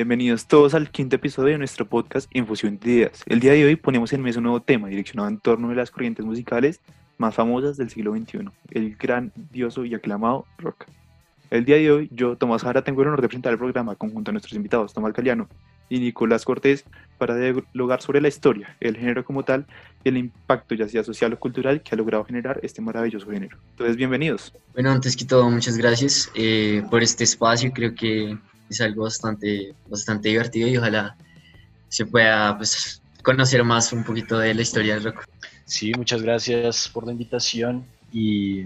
Bienvenidos todos al quinto episodio de nuestro podcast Infusión de Ideas. El día de hoy ponemos en mesa un nuevo tema direccionado en torno a las corrientes musicales más famosas del siglo XXI, el grandioso y aclamado rock. El día de hoy, yo, Tomás Jara, tengo el honor de presentar el programa conjunto a nuestros invitados, Tomás Caliano y Nicolás Cortés, para dialogar sobre la historia, el género como tal y el impacto, ya sea social o cultural, que ha logrado generar este maravilloso género. Entonces, bienvenidos. Bueno, antes que todo, muchas gracias eh, por este espacio. Creo que es algo bastante, bastante divertido y ojalá se pueda pues, conocer más un poquito de la historia del rock. Sí, muchas gracias por la invitación y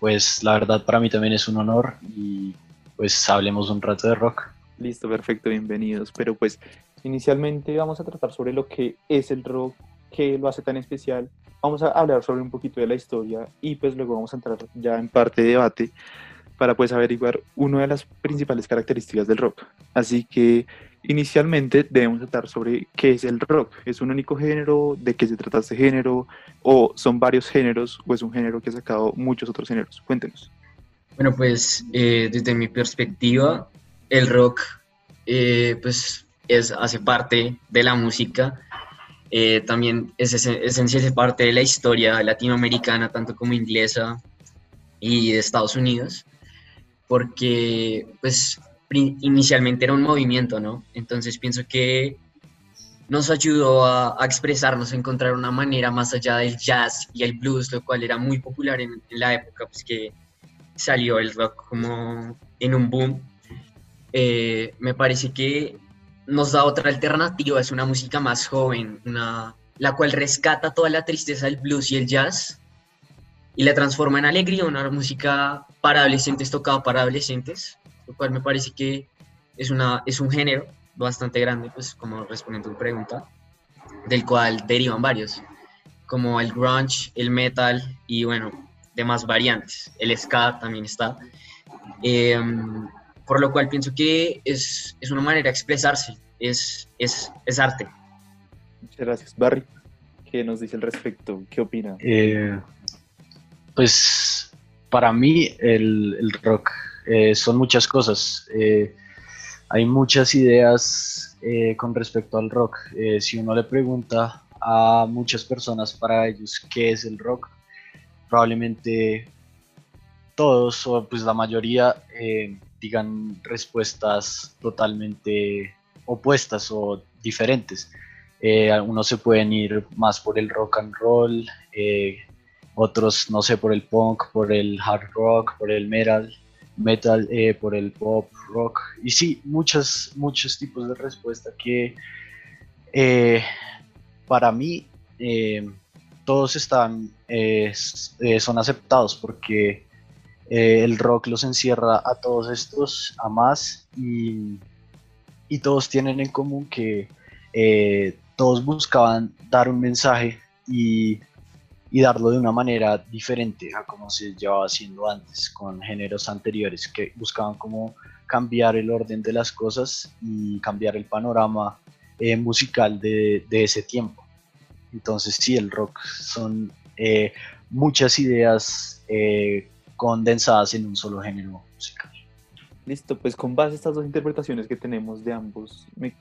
pues la verdad para mí también es un honor y pues hablemos un rato de rock. Listo, perfecto, bienvenidos. Pero pues inicialmente vamos a tratar sobre lo que es el rock, qué lo hace tan especial. Vamos a hablar sobre un poquito de la historia y pues luego vamos a entrar ya en parte de debate para pues averiguar una de las principales características del rock. Así que inicialmente debemos tratar sobre qué es el rock. ¿Es un único género? ¿De qué se trata este género? ¿O son varios géneros? ¿O es un género que ha sacado muchos otros géneros? Cuéntenos. Bueno, pues eh, desde mi perspectiva, el rock eh, pues es, hace parte de la música. Eh, también es esencial parte de la historia latinoamericana, tanto como inglesa y de Estados Unidos porque pues inicialmente era un movimiento, ¿no? Entonces pienso que nos ayudó a, expresarnos, a encontrar una manera más allá del jazz y el blues, lo cual era muy popular en, la época pues, que salió el rock como en un boom. Eh, me parece que nos da otra alternativa, es una música más joven, una, la cual rescata toda la tristeza del blues y el jazz y la transforma en alegría, una música para adolescentes tocada para adolescentes, lo cual me parece que es, una, es un género bastante grande, pues como respondiendo a tu pregunta, del cual derivan varios, como el grunge, el metal y bueno, demás variantes. El ska también está. Em, por lo cual pienso que es, es, una manera de expresarse, es, es, es arte. Muchas gracias. Barry, ¿qué nos dice al respecto? ¿Qué opina? Eh, pues para mí el, rock eh, son muchas cosas. Eh, hay muchas ideas eh, con respecto al rock. si uno le pregunta a muchas personas para ellos qué es el rock, probablemente todos o pues la mayoría digan respuestas totalmente opuestas o diferentes. algunos se pueden ir más por el rock and roll, otros, no sé, por el punk, por el hard rock, por el metal, metal, eh, por el pop rock. Y sí, muchos, muchos tipos de respuesta que eh, para mí eh, todos están, son aceptados porque el rock los encierra a todos estos a más y, y todos tienen en común que todos buscaban dar un mensaje y y darlo de una manera diferente a como se llevaba haciendo antes con géneros anteriores que buscaban como cambiar el orden de las cosas y cambiar el panorama eh, musical de, de, ese tiempo. Entonces sí, el rock son eh, muchas ideas eh, condensadas en un solo género musical. Listo, pues con base a estas dos interpretaciones que tenemos de ambos, me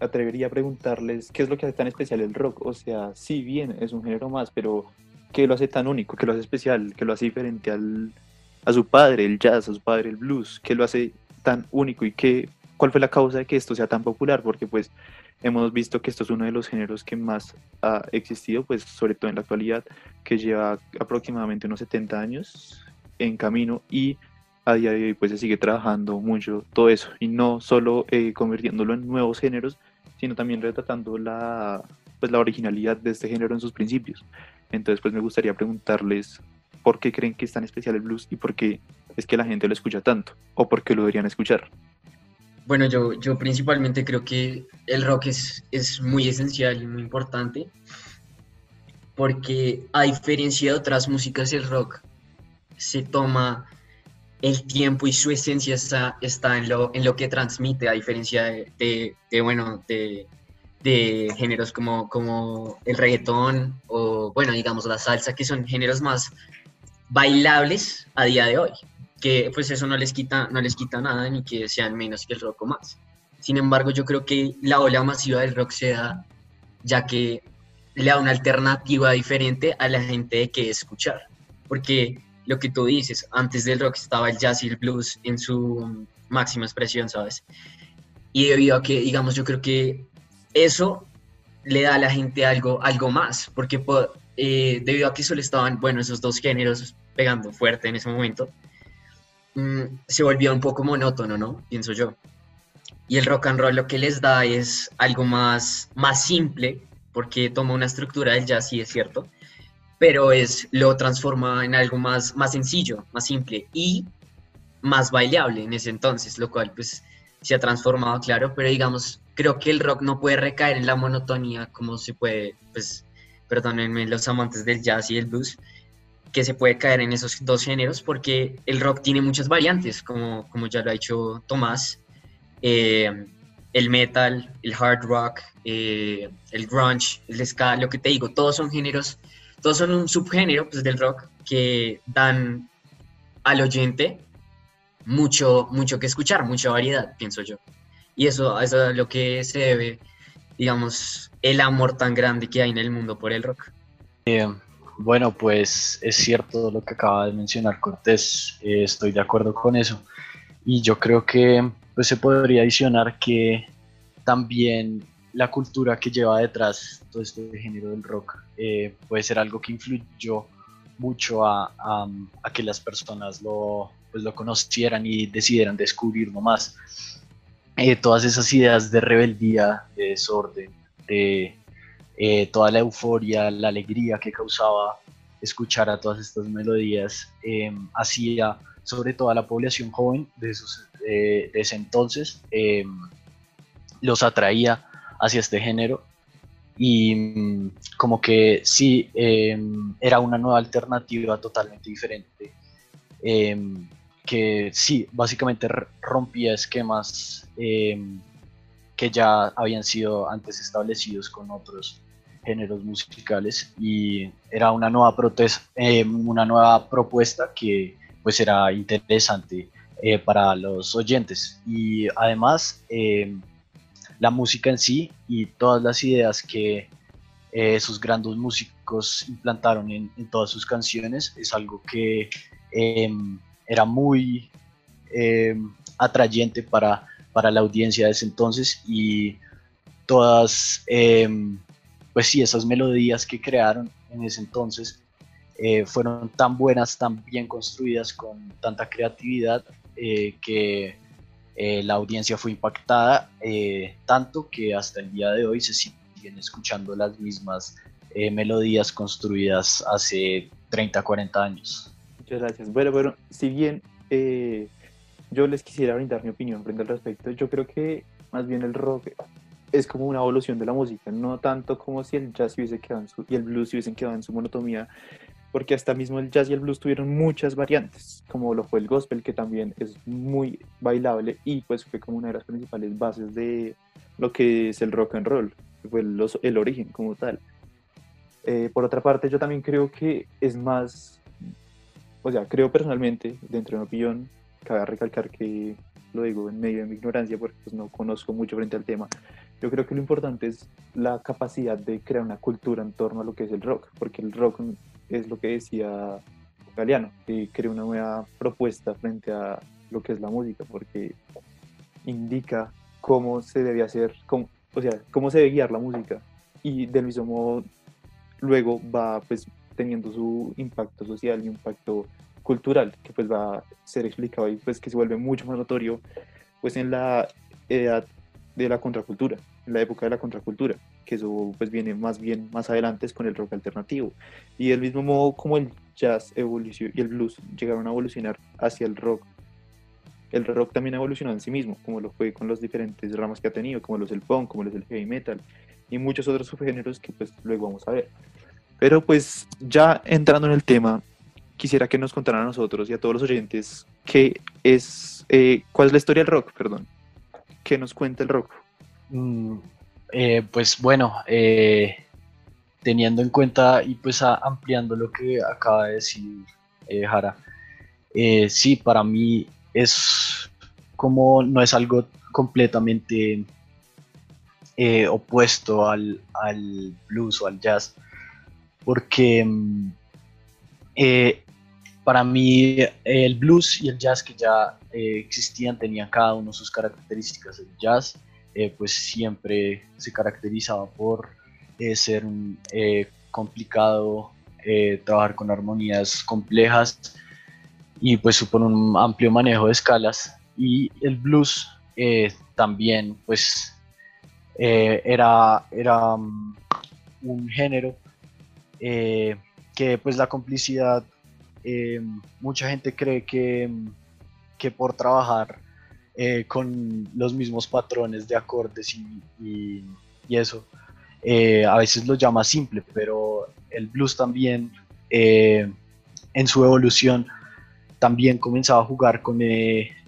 atrevería a preguntarles qué es lo que hace tan especial el rock. O sea, si bien es un género más, pero ¿Qué lo hace tan único? ¿Qué lo hace especial? ¿Qué lo hace diferente al, a su padre, el jazz, a su padre, el blues? ¿Qué lo hace tan único y qué, cuál fue la causa de que esto sea tan popular? Porque pues hemos visto que esto es uno de los géneros que más ha existido, pues sobre todo en la actualidad, que lleva aproximadamente unos 70 años en camino y a día de hoy pues se sigue trabajando mucho todo eso y no solo eh, convirtiéndolo en nuevos géneros, sino también retratando la, pues, la originalidad de este género en sus principios. Entonces, pues me gustaría preguntarles por qué creen que es tan especial el blues y por qué es que la gente lo escucha tanto o por qué lo deberían escuchar. Bueno, yo, yo principalmente creo que el rock es, es muy esencial y muy importante porque a diferencia de otras músicas, el rock se toma el tiempo y su esencia está, está en, lo, en lo que transmite, a diferencia de, bueno, de, de géneros como, como el reggaetón o, bueno, digamos la salsa, que son géneros más bailables a día de hoy, que pues eso no les quita, no les quita nada ni que sean menos que el rock o más. Sin embargo, yo creo que la ola masiva del rock se da ya que le da una alternativa diferente a la gente de qué escuchar. Porque lo que tú dices, antes del rock estaba el jazz y el blues en su máxima expresión, ¿sabes? Y debido a que, digamos, yo creo que eso le da a la gente algo, algo más, porque eh, debido a que solo estaban, bueno, esos dos géneros pegando fuerte en ese momento, mm, se volvía un poco monótono, ¿no? Pienso yo. Y el rock and roll lo que les da es algo más, más simple, porque toma una estructura del jazz, sí es cierto, pero es, lo transforma en algo más, más sencillo, más simple y más bailable en ese entonces, lo cual pues se ha transformado, claro, pero digamos, creo que el rock no puede recaer en la monotonía como se puede, pues, perdónenme los amantes del jazz y el blues, que se puede caer en esos dos géneros porque el rock tiene muchas variantes, como, como ya lo ha dicho Tomás, eh, el metal, el hard rock, eh, el grunge, el ska, lo que te digo, todos son géneros, todos son un subgénero pues, del rock que dan al oyente mucho, mucho que escuchar, mucha variedad, pienso yo. Y eso, es lo que se debe, digamos, el amor tan grande que hay en el mundo por el rock. Eh, bueno, pues es cierto lo que acaba de mencionar Cortés, eh, estoy de acuerdo con eso. Y yo creo que pues, se podría adicionar que también la cultura que lleva detrás todo este género del rock eh, puede ser algo que influyó mucho a, a que las personas lo, pues lo conocieran y decidieran descubrirlo más. Eh, todas esas ideas de rebeldía, de desorden, de eh, toda la euforia, la alegría que causaba escuchar a todas estas melodías, em, hacía sobre todo a la población joven de, esos, de ese entonces, em, los atraía hacia este género. Y mm, como que sí, em, era una nueva alternativa totalmente diferente que sí, básicamente rompía esquemas em, que ya habían sido antes establecidos con otros géneros musicales y era una nueva, em, una nueva propuesta que pues era interesante eh, para los oyentes. Y además em, la música en sí y todas las ideas que eh, esos grandes músicos implantaron en, en, todas sus canciones es algo que era muy eh, atrayente para, para la audiencia de ese entonces y todas, em, pues sí, esas melodías que crearon en ese entonces eh, fueron tan buenas, tan bien construidas, con tanta creatividad, eh, que la audiencia fue impactada, tanto que hasta el día de hoy se siguen escuchando las mismas melodías construidas hace 30, 40 años. Muchas gracias. Bueno, bueno, si bien eh, yo les quisiera brindar mi opinión frente al respecto, yo creo que más bien el rock es como una evolución de la música, no tanto como si el jazz hubiese quedado en su, y el blues hubiesen quedado en su monotomía, porque hasta mismo el jazz y el blues tuvieron muchas variantes, como lo fue el gospel, que también es muy bailable y pues fue como una de las principales bases de lo que es el rock and roll, que fue el, el origen como tal. Eh, por otra parte, yo también creo que es más o sea, creo personalmente, dentro de mi opinión, cabe recalcar que lo digo en medio de mi ignorancia porque pues, no conozco mucho frente al tema, yo creo que lo importante es la capacidad de crear una cultura en torno a lo que es el rock, porque el rock es lo que decía Galeano, que crea una nueva propuesta frente a lo que es la música, porque indica cómo se debe hacer, cómo, o sea, cómo se debe guiar la música y del mismo modo luego va pues teniendo su impacto social y impacto cultural, que pues va a ser explicado y pues que se vuelve mucho más notorio pues en la edad de la contracultura, en la época de la contracultura, que eso pues viene más bien más adelante con el rock alternativo. Y del mismo modo como el jazz evolucionó y el blues llegaron a evolucionar hacia el rock, el rock también ha evolucionado en sí mismo, como lo fue con los diferentes ramas que ha tenido, como los del punk, como los del heavy metal y muchos otros subgéneros que pues luego vamos a ver. Pero pues ya entrando en el tema, quisiera que nos contaran a nosotros y a todos los oyentes qué es, eh, cuál es la historia del rock, perdón. ¿Qué nos cuenta el rock? Mm, eh, pues bueno, eh, teniendo en cuenta y pues ampliando lo que acaba de decir Jara, sí, para mí es como no es algo completamente eh, opuesto al, al, blues o al jazz, porque mm, eh, para mí el blues y el jazz que ya eh, existían tenían cada uno sus características. El jazz pues siempre se caracterizaba por ser complicado, trabajar con armonías complejas y pues supone un amplio manejo de escalas y el blues también pues eh, era, era um, un género eh, que pues la complicidad, eh, mucha gente cree que, que por trabajar con los mismos patrones de acordes y, eso, a veces lo llama simple, pero el blues también en su evolución también comenzaba a jugar con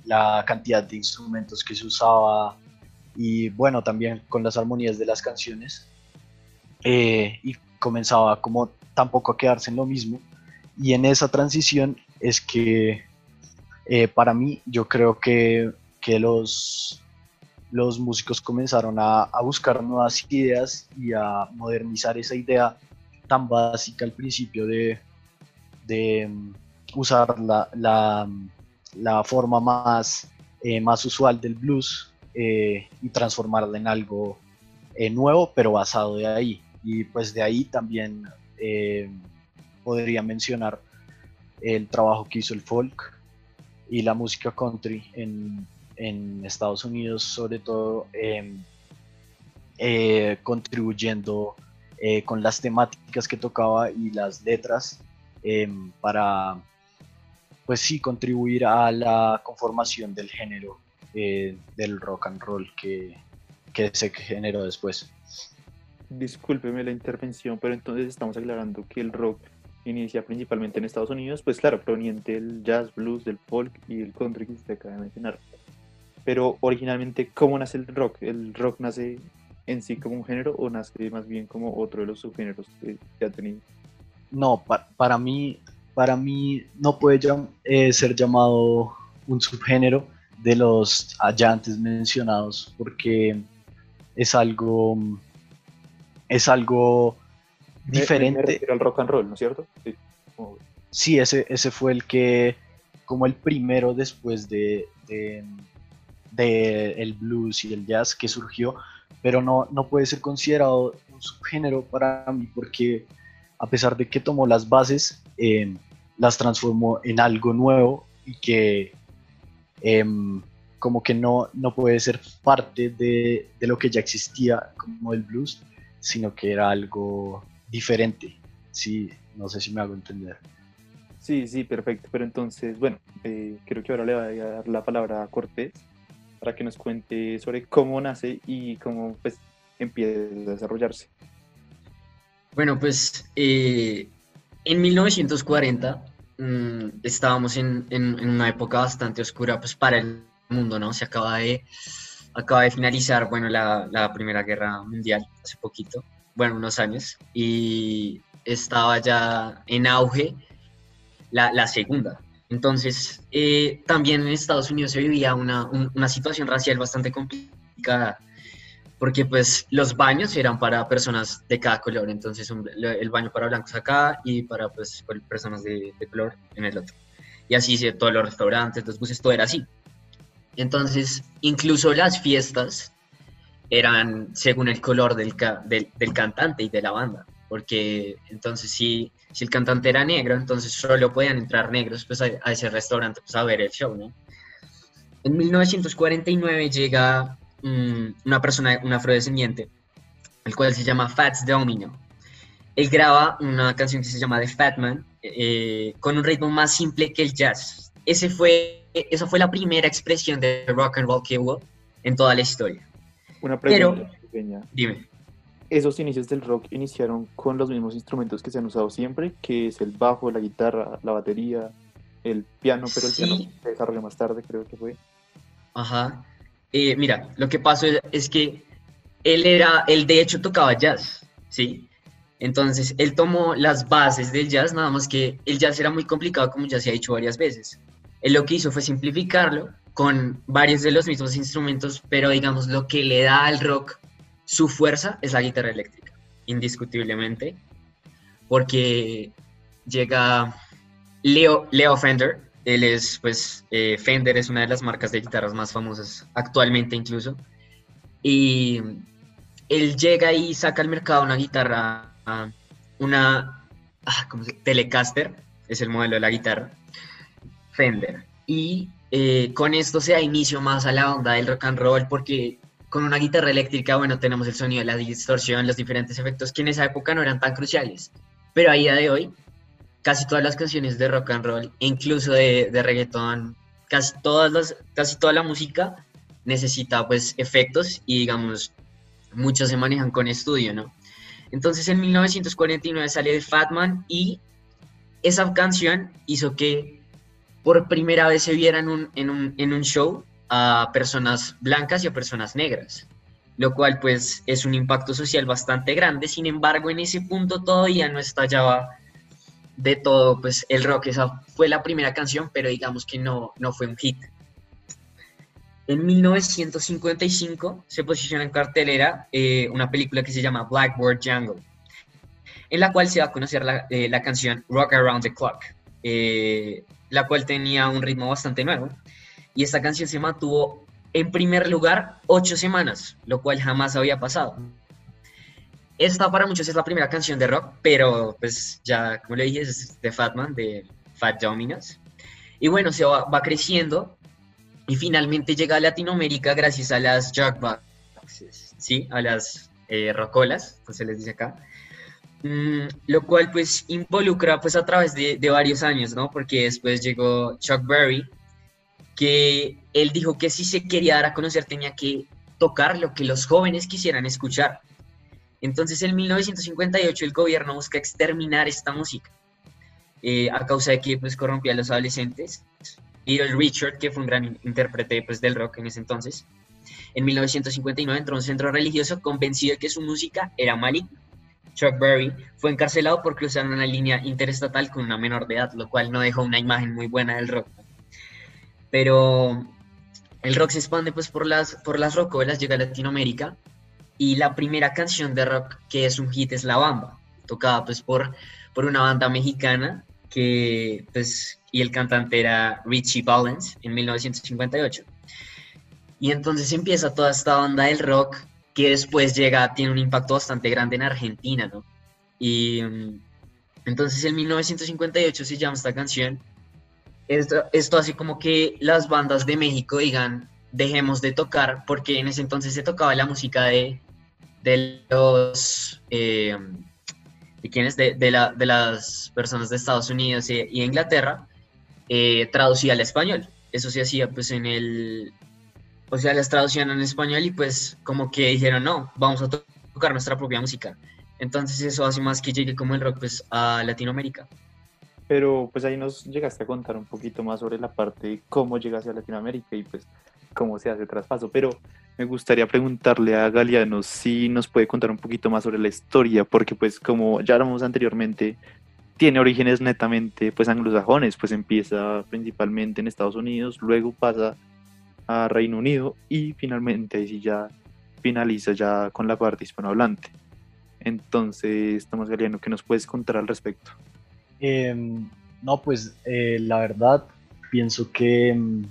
la cantidad de instrumentos que se usaba, y bueno, también con las armonías de las canciones. Eh, y comenzaba como tampoco a quedarse en lo mismo. Y en esa transición es que eh, para mí yo creo que, que los, los músicos comenzaron a, buscar nuevas ideas y a modernizar esa idea tan básica al principio de, de mm, usar la, la, la forma más, eh, más usual del blues eh, y transformarla en algo nuevo, pero basado de ahí. Y pues de ahí también eh, podría mencionar el trabajo que hizo el folk y la música country en, en Estados Unidos, sobre todo em, contribuyendo con las temáticas que tocaba y las letras em, para, pues sí, contribuir a la conformación del género eh, del rock and roll que, que se generó después. Discúlpeme la intervención, pero entonces estamos aclarando que el rock inicia principalmente en Estados Unidos, pues claro, proveniente del jazz, blues, del folk y el country que usted acaba de mencionar. Pero originalmente, ¿cómo nace el rock? ¿El rock nace en sí como un género o nace más bien como otro de los subgéneros que, ha tenido? No, para mí, para mí no puede eh, ser llamado un subgénero de los allá antes mencionados porque es algo es algo diferente. al rock and roll, ¿no es cierto? Sí, ese, ese fue el que, como el primero después de, de, el blues y el jazz que surgió, pero no, no puede ser considerado un subgénero para mí porque a pesar de que tomó las bases, eh, las transformó en algo nuevo y que Em, como que no, no puede ser parte de, de, lo que ya existía como el blues, sino que era algo diferente. Sí, no sé si me hago entender. Sí, sí, perfecto. Pero entonces, bueno, eh, creo que ahora le voy a dar la palabra a Cortés para que nos cuente sobre cómo nace y cómo pues, empieza a desarrollarse. Bueno, pues eh, en 1940 Mm, estábamos en, en, una época bastante oscura pues para el mundo, ¿no? Se acaba de, acaba de finalizar, bueno, la, Primera Guerra Mundial hace poquito, bueno, unos años, y estaba ya en auge la, Segunda. Entonces, eh, también en Estados Unidos se vivía una, una situación racial bastante complicada porque pues los baños eran para personas de cada color, entonces el baño para blancos acá y para pues personas de, color en el otro. Y así se todos los restaurantes, los buses, todo era así. Entonces, incluso las fiestas eran según el color del, del, cantante y de la banda, porque entonces si, si el cantante era negro, entonces solo podían entrar negros pues, a, ese restaurante pues, a ver el show, ¿no? En 1949 llega una persona, un afrodescendiente, el cual se llama Fats Domino. Él graba una canción que se llama The Fat Man, eh, con un ritmo más simple que el jazz. Ese fue, esa fue la primera expresión de rock and roll que hubo en toda la historia. Una pregunta pequeña. Dime. Esos inicios del rock iniciaron con los mismos instrumentos que se han usado siempre, que es el bajo, la guitarra, la batería, el piano, pero el piano se desarrolló más tarde, creo que fue. Ajá. Eh, mira, lo que pasó es, que él era, él de hecho tocaba jazz, ¿sí? Entonces, él tomó las bases del jazz, nada más que el jazz era muy complicado, como ya se ha dicho varias veces. Él lo que hizo fue simplificarlo con varios de los mismos instrumentos, pero digamos lo que le da al rock su fuerza es la guitarra eléctrica, indiscutiblemente, porque llega Leo, Leo Fender, él es, pues, eh, Fender es una de las marcas de guitarras más famosas actualmente incluso, y él llega y saca al mercado una guitarra, una, ah, ¿cómo se Telecaster, es el modelo de la guitarra, Fender, y eh, con esto se da inicio más a la onda del rock and roll porque con una guitarra eléctrica, bueno, tenemos el sonido, la distorsión, los diferentes efectos que en esa época no eran tan cruciales. Pero a día de hoy, casi todas las canciones de rock and roll, incluso de, de reggaetón, casi, casi toda la música necesita pues efectos y digamos, muchos se manejan con estudio, ¿no? Entonces en 1949 sale Fatman y esa canción hizo que por primera vez se viera en un, show a personas blancas y a personas negras, lo cual pues es un impacto social bastante grande, sin embargo en ese punto todavía no estallaba de todo pues el rock, esa fue la primera canción, pero digamos que no, no fue un hit. En 1955 se posiciona en cartelera eh, una película que se llama Blackboard Jungle, en la cual se va a conocer la, eh, la canción Rock Around the Clock, eh, la cual tenía un ritmo bastante nuevo y esta canción se mantuvo en primer lugar ocho semanas, lo cual jamás había pasado. Esta para muchos es la primera canción de rock, pero pues ya, como le dije, es de Fatman, de Fat Dominos. Y bueno, se va, creciendo y finalmente llega a Latinoamérica gracias a las jukeboxes, ¿sí? A las eh, rocolas, pues se les dice acá. Mm, lo cual pues involucra pues a través de, varios años, ¿no? Porque después llegó Chuck Berry, que él dijo que si se quería dar a conocer tenía que tocar lo que los jóvenes quisieran escuchar. Entonces en 1958 el gobierno busca exterminar esta música eh, a causa de que pues corrompía a los adolescentes. el Richard, que fue un gran intérprete pues, del rock en ese entonces, en 1959 entró a un centro religioso convencido de que su música era maligna. Chuck Berry fue encarcelado por cruzar una línea interestatal con una menor de edad, lo cual no dejó una imagen muy buena del rock pero el rock se expande pues por las, por las rockolas, llega a Latinoamérica y la primera canción de rock que es un hit es La Bamba, tocada pues por, por una banda mexicana que pues y el cantante era Richie Valens en 1958. Y entonces empieza toda esta banda del rock que después llega, tiene un impacto bastante grande en Argentina, ¿no? Y mm, entonces en 1958 se llama esta canción esto, esto hace como que las bandas de México digan, dejemos de tocar, porque en ese entonces se tocaba la música de, de los... Eh, ¿De quiénes? De, de, la, de, las personas de Estados Unidos y, Inglaterra, eh, traducía al español. Eso se hacía pues en el... O sea, las traducían en español y pues como que dijeron, no, vamos a tocar nuestra propia música. Entonces eso hace más que llegue como el rock pues a Latinoamérica. Pero pues ahí nos llegaste a contar un poquito más sobre la parte de cómo llegaste a Latinoamérica y pues cómo se hace el traspaso, pero me gustaría preguntarle a Galeano si nos puede contar un poquito más sobre la historia, porque pues como ya hablamos anteriormente, tiene orígenes netamente pues anglosajones, pues empieza principalmente en Estados Unidos, luego pasa a Reino Unido y finalmente sí ya finaliza ya con la parte hispanohablante. Entonces, Tomás Galeano, ¿qué nos puedes contar al respecto? Em, no, pues eh, la verdad pienso que em,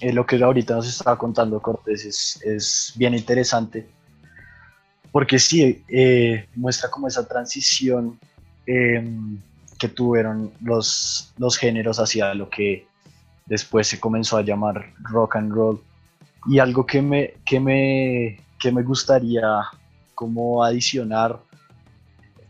eh, lo que ahorita nos estaba contando Cortés es, es bien interesante, porque sí, eh, muestra como esa transición em, que tuvieron los, los géneros hacia lo que después se comenzó a llamar rock and roll. Y algo que me, que me, que me gustaría como adicionar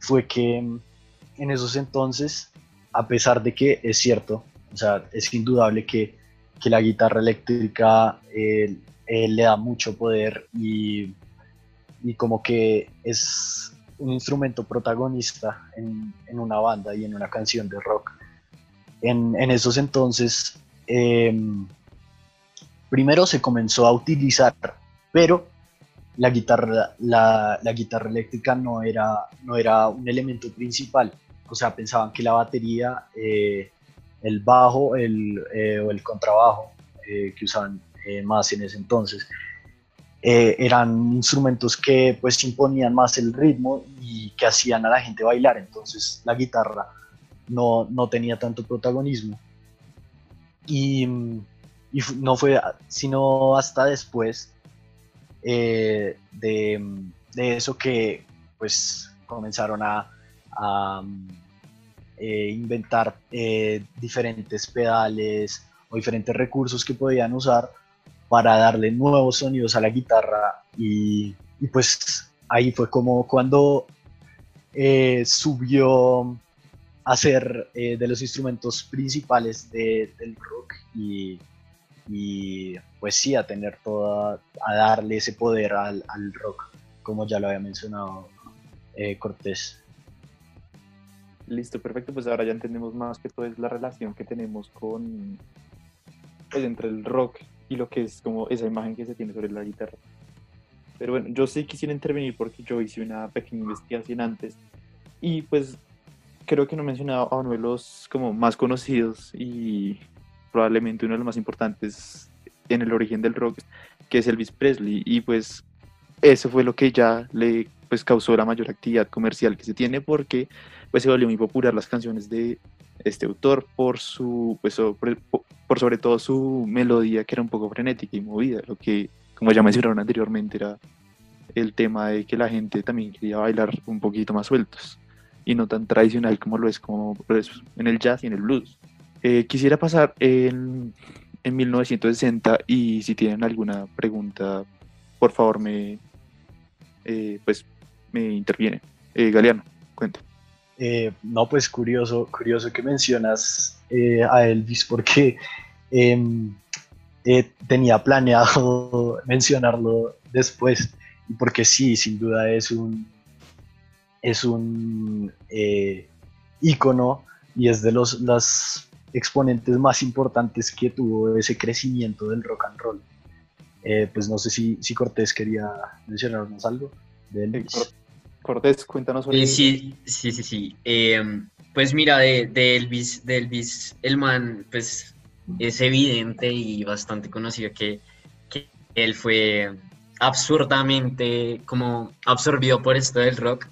fue que en esos entonces, a pesar de que es cierto, o sea, es indudable que, que la guitarra eléctrica eh, eh, le da mucho poder y, y, como que es un instrumento protagonista en, en, una banda y en una canción de rock. En, en esos entonces, em, primero se comenzó a utilizar, pero la guitarra, la, guitarra eléctrica no era, no era un elemento principal o sea, pensaban que la batería, eh, el bajo el, eh, o el contrabajo eh, que usaban más en ese entonces. eran instrumentos que pues imponían más el ritmo y que hacían a la gente bailar, entonces la guitarra no, no tenía tanto protagonismo. Y, y no fue sino hasta después de, de, eso que pues comenzaron a, a eh, inventar eh, diferentes pedales o diferentes recursos que podían usar para darle nuevos sonidos a la guitarra y, pues ahí fue como cuando eh, subió a ser de los instrumentos principales del rock y, pues sí, a tener toda, a darle ese poder al, al rock, como ya lo había mencionado Cortés. Listo, perfecto. Pues ahora ya entendemos más que todo es la relación que tenemos con, pues, entre el rock y lo que es como esa imagen que se tiene sobre la guitarra. Pero bueno, yo sí quisiera intervenir porque yo hice una pequeña investigación antes y pues creo que no he mencionado a uno de los como más conocidos y probablemente uno de los más importantes en el origen del rock, que es Elvis Presley. Y pues eso fue lo que ya le pues causó la mayor actividad comercial que se tiene porque pues se volvió muy popular las canciones de este autor por su pues por sobre todo su melodía que era un poco frenética y movida lo que como ya mencionaron anteriormente era el tema de que la gente también quería bailar un poquito más sueltos y no tan tradicional como lo es como en el jazz y en el blues eh, quisiera pasar en, en 1960 y si tienen alguna pregunta por favor me eh, pues me interviene. Eh, Galeano, cuente. Eh, no, pues curioso, curioso que mencionas a Elvis porque em, tenía planeado mencionarlo después porque sí, sin duda es un es un ícono y es de los las exponentes más importantes que tuvo ese crecimiento del rock and roll. pues no sé si, si Cortés quería mencionarnos algo de Elvis. Cortés, cuéntanos sobre eh, Sí, sí, sí, sí. Em, pues mira, de, Elvis, de Elvis, el man, pues es evidente y bastante conocido que, él fue absurdamente como absorbido por esto del rock,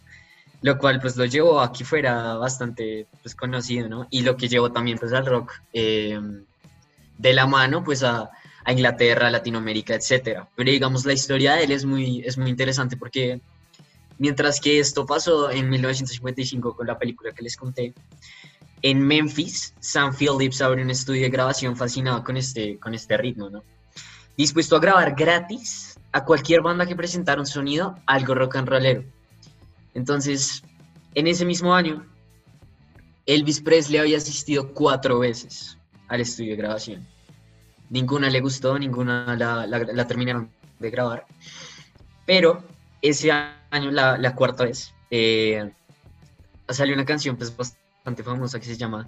lo cual pues lo llevó aquí fuera bastante pues conocido, ¿no? Y lo que llevó también pues al rock em, de la mano pues a, a Inglaterra, Latinoamérica, etcétera. Pero digamos la historia de él es muy, es muy interesante porque Mientras que esto pasó en 1955 con la película que les conté. En Memphis, Sam Phillips abrió un estudio de grabación fascinado con este, con este ritmo, ¿no? Dispuesto a grabar gratis a cualquier banda que presentara un sonido algo rock and rollero. Entonces, en ese mismo año, Elvis Presley había asistido cuatro veces al estudio de grabación. Ninguna le gustó, ninguna la, terminaron de grabar. Pero ese año, la, cuarta vez, eh, salió una canción pues, bastante famosa que se llama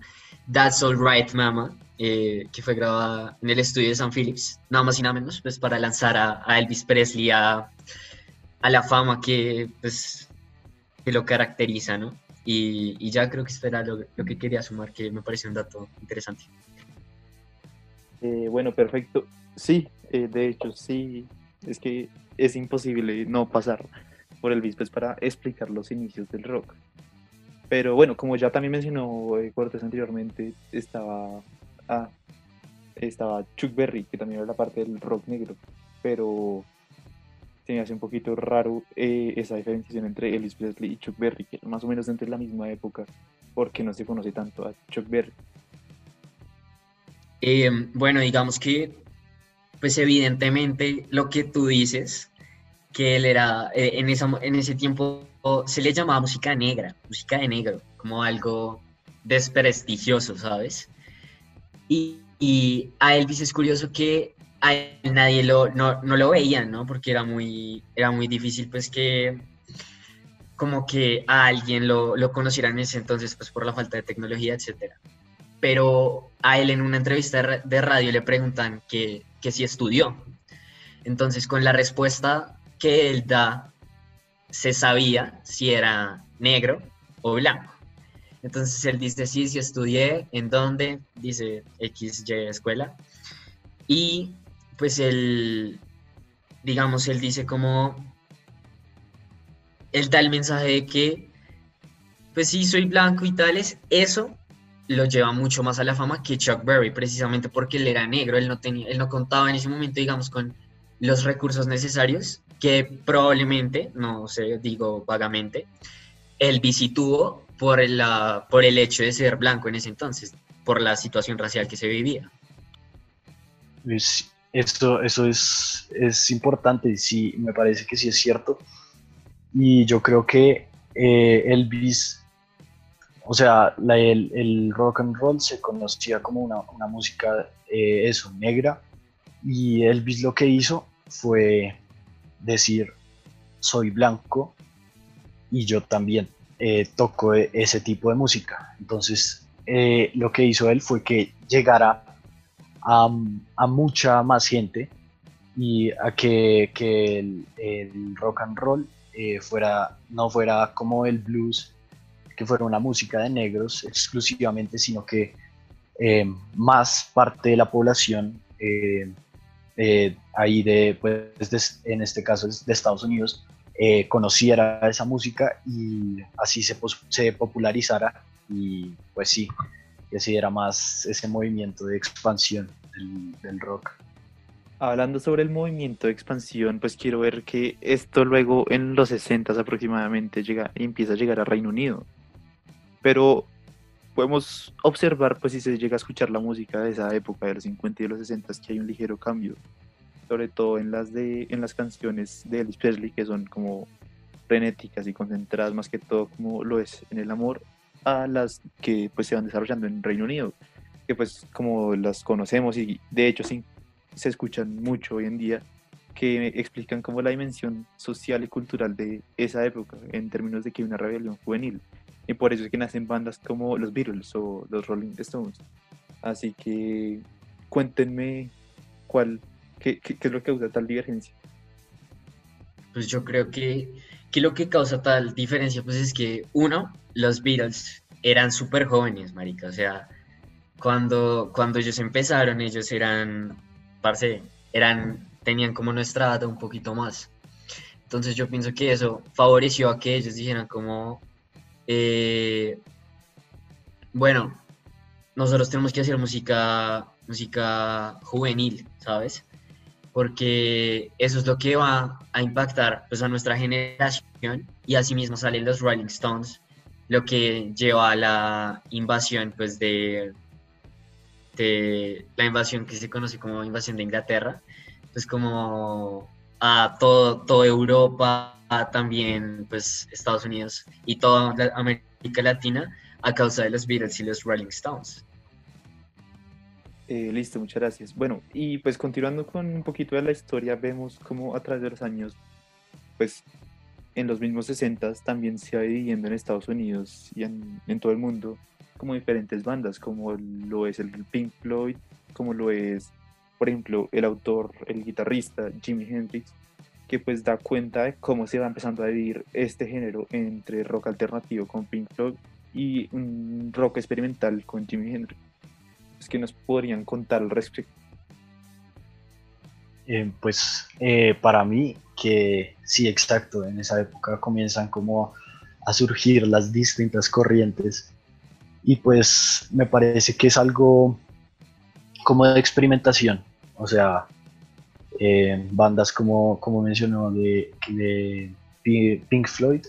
That's Alright Mama, eh, que fue grabada en el estudio de San Phillips, nada más y nada menos, pues para lanzar a, Elvis Presley a, la fama que, pues, que lo caracteriza, ¿no? Y, ya creo que esto era lo, que quería sumar, que me parece un dato interesante. Eh, bueno, perfecto. Sí, de hecho, sí, es que es imposible no pasar por el pues, para explicar los inicios del rock. Pero bueno, como ya también mencionó eh, Cortés anteriormente, estaba, ah, estaba Chuck Berry, que también era la parte del rock negro, pero se me hace un poquito raro eh, esa diferenciación entre Elvis Presley y Chuck Berry, que más o menos entre la misma época, porque no se conoce tanto a Chuck Berry. Eh, bueno, digamos que pues evidentemente lo que tú dices, que él era, eh, en, esa, en ese tiempo se le llamaba música negra, música de negro, como algo desprestigioso, ¿sabes? Y, y a Elvis es curioso que nadie lo, no, no, lo veía, ¿no? Porque era muy, era muy difícil, pues, que como que a alguien lo, lo conociera en ese entonces, pues, por la falta de tecnología, etcétera. Pero a él en una entrevista de radio le preguntan que que sí estudió. Entonces, con la respuesta que él da, se sabía si era negro o blanco. Entonces él dice, sí, sí estudié, ¿en dónde? Dice XY escuela. Y pues él, digamos, él dice como, él da el mensaje de que, pues sí, soy blanco y tales, eso lo lleva mucho más a la fama que Chuck Berry, precisamente porque él era negro, él no, tenía, él no contaba en ese momento, digamos, con los recursos necesarios que probablemente, no sé, digo vagamente, él visitó por, por el hecho de ser blanco en ese entonces, por la situación racial que se vivía. esto, eso es, es importante y sí, me parece que sí es cierto. Y yo creo que eh, Elvis o sea, el, rock and roll se conocía como una, música, eh, eso, negra, y Elvis lo que hizo fue decir, soy blanco y yo también eh, toco e, ese tipo de música. Entonces, eh, lo que hizo él fue que llegara a, mucha más gente y a que, el, rock and roll fuera, no fuera como el blues que fuera una música de negros exclusivamente, sino que eh, más parte de la población eh, eh, ahí de, pues, en este caso de Estados Unidos, conociera esa música y así se, se popularizara y pues sí, que se diera más ese movimiento de expansión del, rock. Hablando sobre el movimiento de expansión, pues quiero ver que esto luego en los 60 aproximadamente llega, empieza a llegar a Reino Unido pero podemos observar, pues si se llega a escuchar la música de esa época, de los 50 y de los 60, que hay un ligero cambio, sobre todo en las, de, en las canciones de Elvis Presley, que son como frenéticas y concentradas más que todo como lo es en el amor, a las que pues se van desarrollando en Reino Unido, que pues como las conocemos y de hecho sí, se escuchan mucho hoy en día, que explican como la dimensión social y cultural de esa época en términos de que hay una rebelión juvenil y por eso es que nacen bandas como los Beatles o los Rolling Stones. Así que cuéntenme cuál, qué, qué, es lo que causa tal divergencia. Pues yo creo que, que, lo que causa tal diferencia pues es que uno, los Beatles eran súper jóvenes, marica. O sea, cuando, cuando ellos empezaron, ellos eran, parce, eran, tenían como nuestra edad un poquito más. Entonces yo pienso que eso favoreció a que ellos dijeran como, eh, bueno, nosotros tenemos que hacer música, música juvenil, ¿sabes? Porque eso es lo que va a impactar pues, a nuestra generación y asimismo salen los Rolling Stones, lo que lleva a la invasión pues, de, la invasión que se conoce como invasión de Inglaterra, pues como a todo, toda Europa, también pues Estados Unidos y toda América Latina a causa de los Beatles y los Rolling Stones. Eh, listo, muchas gracias. Bueno, y pues continuando con un poquito de la historia, vemos cómo a través de los años, pues en los mismos 60 también se va dividiendo en Estados Unidos y en, en, todo el mundo como diferentes bandas, como lo es el Pink Floyd, como lo es, por ejemplo, el autor, el guitarrista Jimi Hendrix, que pues da cuenta de cómo se va empezando a dividir este género entre rock alternativo con Pink Floyd y un rock experimental con Jimi Hendrix. Que nos podrían contar al respecto. Eh, pues eh, para mí que sí, exacto, en esa época comienzan como a surgir las distintas corrientes y pues me parece que es algo como de experimentación, o sea, eh, bandas como, como mencionó de, Pink Floyd,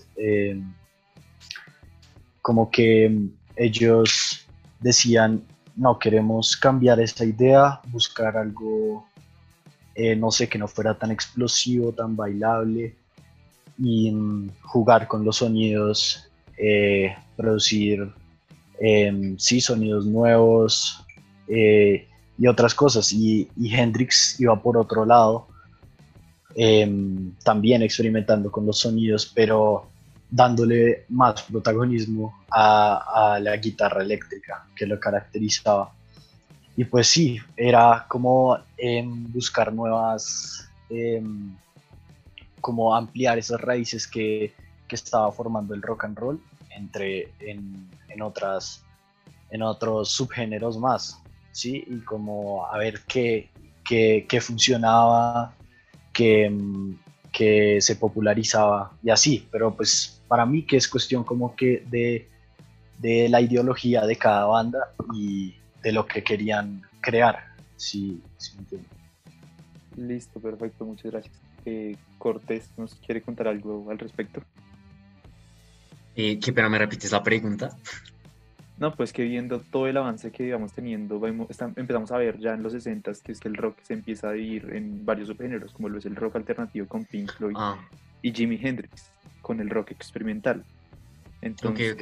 como que ellos decían, no, queremos cambiar esta idea, buscar algo, eh, no sé, que no fuera tan explosivo, tan bailable, y mm, jugar con los sonidos, producir, sí, sonidos nuevos, y otras cosas. Y, Hendrix iba por otro lado, em, también experimentando con los sonidos, pero dándole más protagonismo a, la guitarra eléctrica que lo caracterizaba. Y pues sí, era como em, buscar nuevas, em, como ampliar esas raíces que, que, estaba formando el rock and roll entre en, en otras en otros subgéneros más. ¿sí? Y como a ver qué, que, funcionaba, que, que, se popularizaba y así, pero pues para mí que es cuestión como que de, de la ideología de cada banda y de lo que querían crear, si, Listo, perfecto, muchas gracias. Eh, Cortés, ¿nos quiere contar algo al respecto? Eh, ¿Qué, pero me repites la pregunta? No, pues que viendo todo el avance que íbamos teniendo, empezamos a ver ya en los 60 que es que el rock se empieza a dividir en varios subgéneros, como lo es el rock alternativo con Pink Floyd ah. y Jimi Hendrix con el rock experimental. Entonces,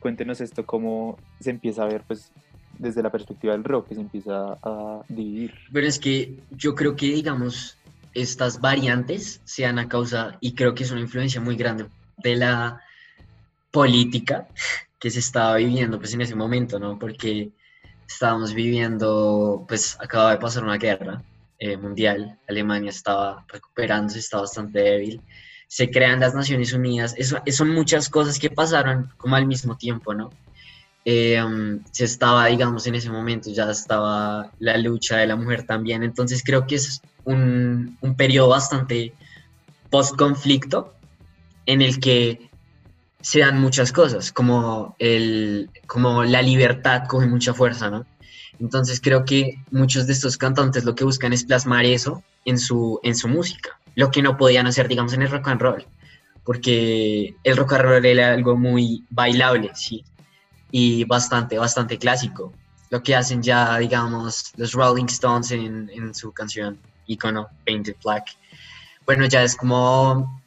cuéntenos esto, cómo se empieza a ver pues desde la perspectiva del rock, que se empieza a dividir. Pero es que yo creo que, digamos, estas variantes sean a causa, y creo que es una influencia muy grande de la política que se estaba viviendo pues en ese momento, ¿no? Porque estábamos viviendo, pues acaba de pasar una guerra eh, mundial, Alemania estaba recuperándose, estaba bastante débil, se crean las Naciones Unidas, eso, son muchas cosas que pasaron como al mismo tiempo, ¿no? Eh, um, se estaba, digamos, en ese momento ya estaba la lucha de la mujer también, entonces creo que es un, un periodo bastante post-conflicto en el que se dan muchas cosas, como, el, como la libertad coge mucha fuerza, ¿no? Entonces creo que muchos de estos cantantes lo que buscan es plasmar eso en su, en su música, lo que no podían hacer, digamos, en el rock and roll, porque el rock and roll era algo muy bailable, sí, y bastante, bastante clásico. Lo que hacen ya, digamos, los Rolling Stones en, su canción icono Painted Black, bueno, ya es como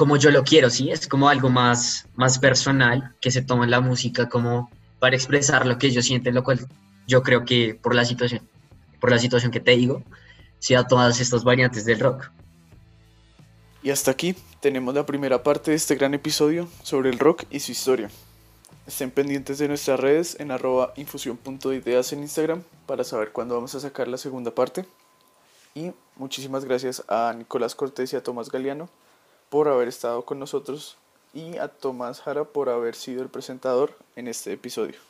como yo lo quiero, ¿sí? Es como algo más, más personal que se toma en la música como para expresar lo que yo siento, lo cual yo creo que por la situación, por la situación que te digo, sea todas estas variantes del rock. Y hasta aquí tenemos la primera parte de este gran episodio sobre el rock y su historia. Estén pendientes de nuestras redes en arroba en Instagram para saber cuándo vamos a sacar la segunda parte. Y muchísimas gracias a Nicolás Cortés y a Tomás Galeano por haber estado con nosotros y a Tomás Jara por haber sido el presentador en este episodio.